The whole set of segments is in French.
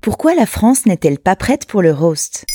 Pourquoi la France n'est-elle pas prête pour le roast?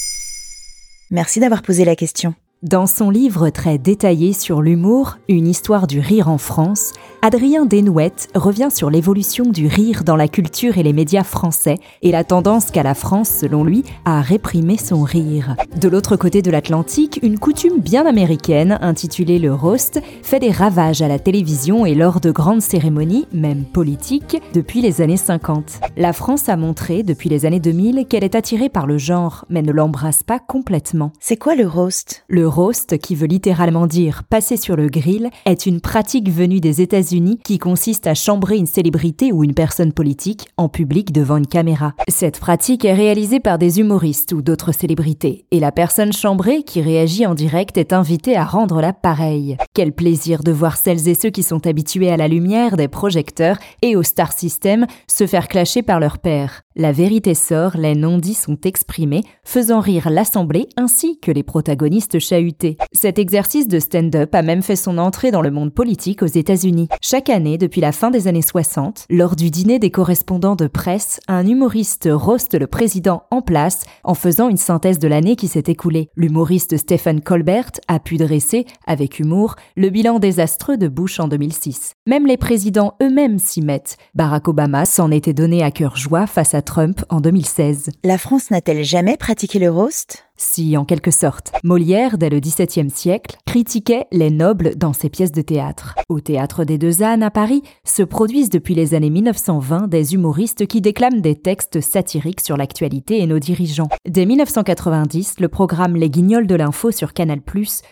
Merci d'avoir posé la question. Dans son livre très détaillé sur l'humour, Une histoire du rire en France, Adrien Desnouettes revient sur l'évolution du rire dans la culture et les médias français et la tendance qu'a la France, selon lui, à réprimer son rire. De l'autre côté de l'Atlantique, une coutume bien américaine, intitulée le roast, fait des ravages à la télévision et lors de grandes cérémonies, même politiques, depuis les années 50. La France a montré, depuis les années 2000, qu'elle est attirée par le genre, mais ne l'embrasse pas complètement. C'est quoi le roast? Le roast, qui veut littéralement dire passer sur le grill, est une pratique venue des États-Unis qui consiste à chambrer une célébrité ou une personne politique en public devant une caméra. Cette pratique est réalisée par des humoristes ou d'autres célébrités, et la personne chambrée qui réagit en direct est invitée à rendre la pareille. Quel plaisir de voir celles et ceux qui sont habitués à la lumière des projecteurs et au star system se faire clasher par leur père. La vérité sort, les non-dits sont exprimés, faisant rire l'assemblée ainsi que les protagonistes chahutés. Cet exercice de stand-up a même fait son entrée dans le monde politique aux États-Unis. Chaque année, depuis la fin des années 60, lors du dîner des correspondants de presse, un humoriste roste le président en place en faisant une synthèse de l'année qui s'est écoulée. L'humoriste Stephen Colbert a pu dresser, avec humour, le bilan désastreux de Bush en 2006. Même les présidents eux-mêmes s'y mettent. Barack Obama s'en était donné à cœur joie face à Trump en 2016. La France n'a-t-elle jamais pratiqué le roast? Si, en quelque sorte. Molière, dès le XVIIe siècle, critiquait les nobles dans ses pièces de théâtre. Au théâtre des Deux Ânes à Paris se produisent depuis les années 1920 des humoristes qui déclament des textes satiriques sur l'actualité et nos dirigeants. Dès 1990, le programme Les Guignols de l'info sur Canal+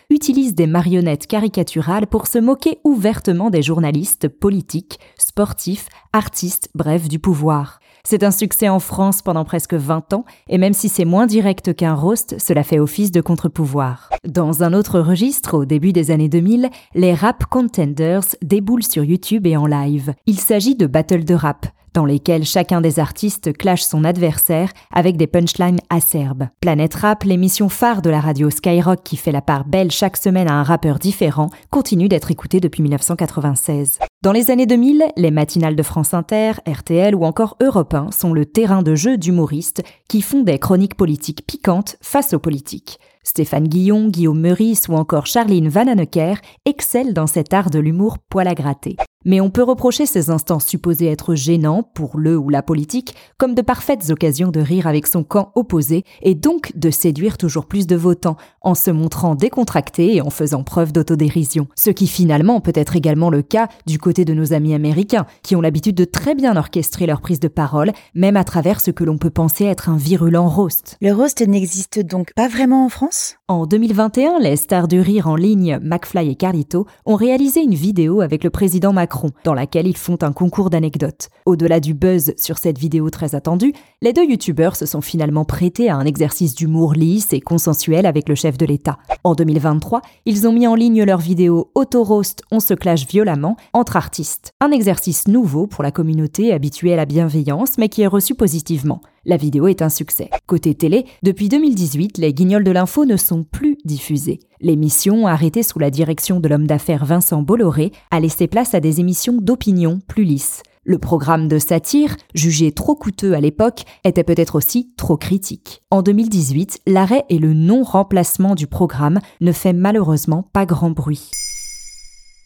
utilise des marionnettes caricaturales pour se moquer ouvertement des journalistes politiques, sportifs, artistes, bref, du pouvoir. C'est un succès en France pendant presque 20 ans, et même si c'est moins direct qu'un roast, cela fait office de contre-pouvoir. Dans un autre registre, au début des années 2000, les rap contenders déboulent sur YouTube et en live. Il s'agit de battles de rap dans lesquels chacun des artistes clash son adversaire avec des punchlines acerbes. Planète Rap, l'émission phare de la radio Skyrock qui fait la part belle chaque semaine à un rappeur différent, continue d'être écoutée depuis 1996. Dans les années 2000, les matinales de France Inter, RTL ou encore Europe 1 sont le terrain de jeu d'humoristes qui font des chroniques politiques piquantes face aux politiques. Stéphane Guillon, Guillaume Meurice ou encore Charline Vanhoenacker excellent dans cet art de l'humour poil à gratter. Mais on peut reprocher ces instants supposés être gênants pour le ou la politique comme de parfaites occasions de rire avec son camp opposé et donc de séduire toujours plus de votants en se montrant décontracté et en faisant preuve d'autodérision. Ce qui finalement peut être également le cas du côté de nos amis américains qui ont l'habitude de très bien orchestrer leur prise de parole, même à travers ce que l'on peut penser être un virulent roast. Le roast n'existe donc pas vraiment en France? En 2021, les stars du rire en ligne McFly et Carlito ont réalisé une vidéo avec le président Dans laquelle ils font un concours d'anecdotes. Au-delà du buzz sur cette vidéo très attendue, les deux youtubeurs se sont finalement prêtés à un exercice d'humour lisse et consensuel avec le chef de l'État. En 2023, ils ont mis en ligne leur vidéo Auto-Roast On se clash violemment entre artistes. Un exercice nouveau pour la communauté habituée à la bienveillance mais qui est reçu positivement. La vidéo est un succès. Côté télé, depuis 2018, les guignols de l'info ne sont plus diffusés. L'émission, arrêtée sous la direction de l'homme d'affaires Vincent Bolloré, a laissé place à des émissions d'opinion plus lisses. Le programme de satire, jugé trop coûteux à l'époque, était peut-être aussi trop critique. En 2018, l'arrêt et le non-remplacement du programme ne fait malheureusement pas grand bruit.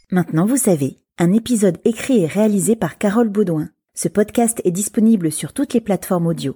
Maintenant vous savez, un épisode écrit et réalisé par Carole Baudouin. Ce podcast est disponible sur toutes les plateformes audio.